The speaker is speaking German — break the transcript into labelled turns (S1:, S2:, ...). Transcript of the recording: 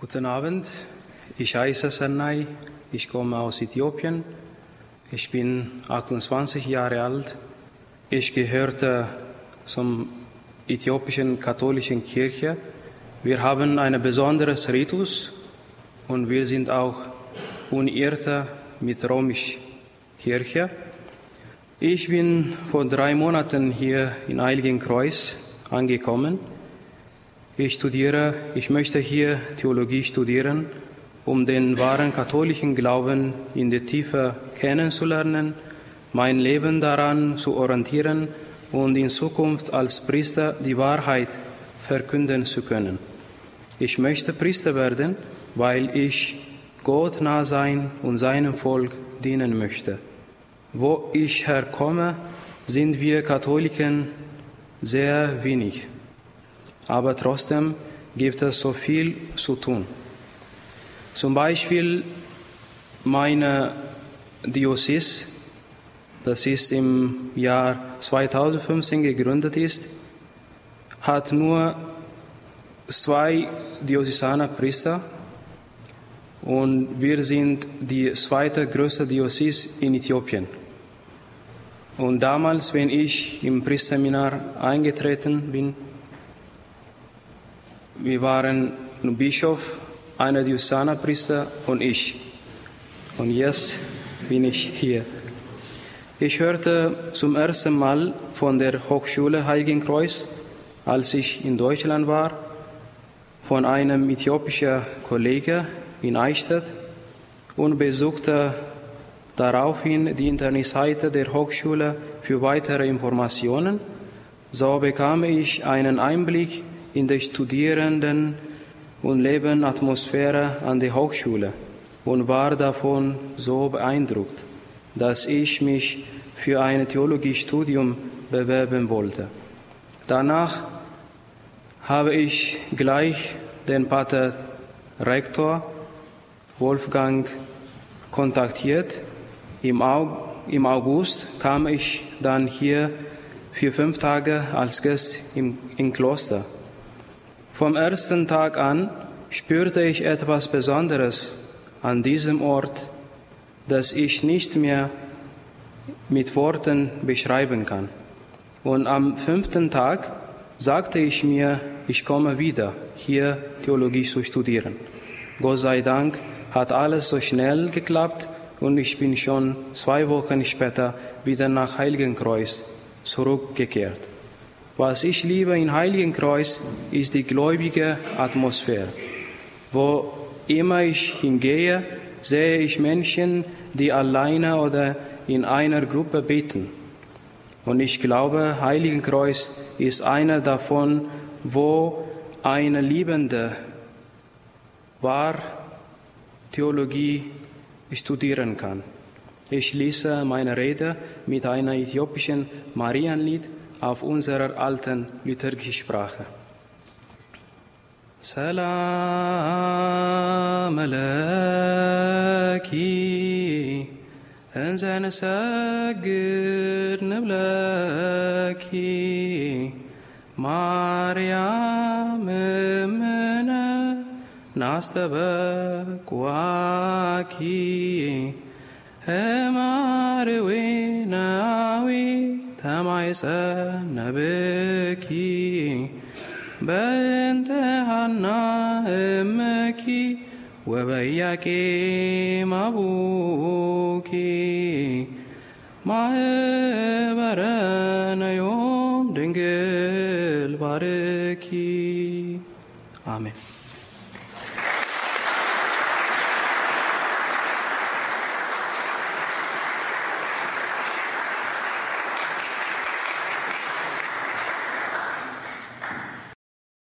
S1: Guten Abend, ich heiße Sanai, ich komme aus Äthiopien, ich bin 28 Jahre alt, ich gehörte zum äthiopischen katholischen Kirche. Wir haben ein besonderes Ritus und wir sind auch Unierte mit römisch Kirche. Ich bin vor drei Monaten hier in Heiligenkreuz angekommen. Ich studiere, ich möchte hier Theologie studieren, um den wahren katholischen Glauben in der Tiefe kennenzulernen, mein Leben daran zu orientieren und in Zukunft als Priester die Wahrheit verkünden zu können. Ich möchte Priester werden, weil ich Gott nah sein und seinem Volk dienen möchte. Wo ich herkomme, sind wir Katholiken sehr wenig aber trotzdem gibt es so viel zu tun. Zum Beispiel meine Diözese, das ist im Jahr 2015 gegründet ist, hat nur zwei Diözesaner Priester und wir sind die zweite größte Diözese in Äthiopien. Und damals, wenn ich im Priesterseminar eingetreten bin, wir waren ein Bischof, einer Diözesanpriester und ich. Und jetzt bin ich hier. Ich hörte zum ersten Mal von der Hochschule Heiligenkreuz, als ich in Deutschland war, von einem äthiopischen Kollegen in Eichstätt und besuchte daraufhin die Internetseite der Hochschule für weitere Informationen. So bekam ich einen Einblick in der Studierenden- und Lebenatmosphäre an der Hochschule und war davon so beeindruckt, dass ich mich für ein Theologiestudium bewerben wollte. Danach habe ich gleich den Pater Rektor Wolfgang kontaktiert. Im August kam ich dann hier für fünf Tage als Gast im, im Kloster. Vom ersten Tag an spürte ich etwas Besonderes an diesem Ort, das ich nicht mehr mit Worten beschreiben kann. Und am fünften Tag sagte ich mir, ich komme wieder hier Theologie zu studieren. Gott sei Dank hat alles so schnell geklappt und ich bin schon zwei Wochen später wieder nach Heiligenkreuz zurückgekehrt. Was ich liebe in Heiligenkreuz ist die gläubige Atmosphäre. Wo immer ich hingehe, sehe ich Menschen, die alleine oder in einer Gruppe beten. Und ich glaube, Heiligenkreuz ist einer davon, wo eine liebende wahr Theologie studieren kann. Ich schließe meine Rede mit einer äthiopischen Marienlied auf unserer alten liturgischen Sprache. ሰላም ለኪ እንዘ ንሰግድ ንብለኪ ማርያም እምነ ናስተበቅዋኪ እማርዌናዊ ተማይጸነብኪ በእንተ ሐና እመኪ ወበያቄም አቡኪ ማህበረነ ዮም ድንግል ባርኪ አሜን።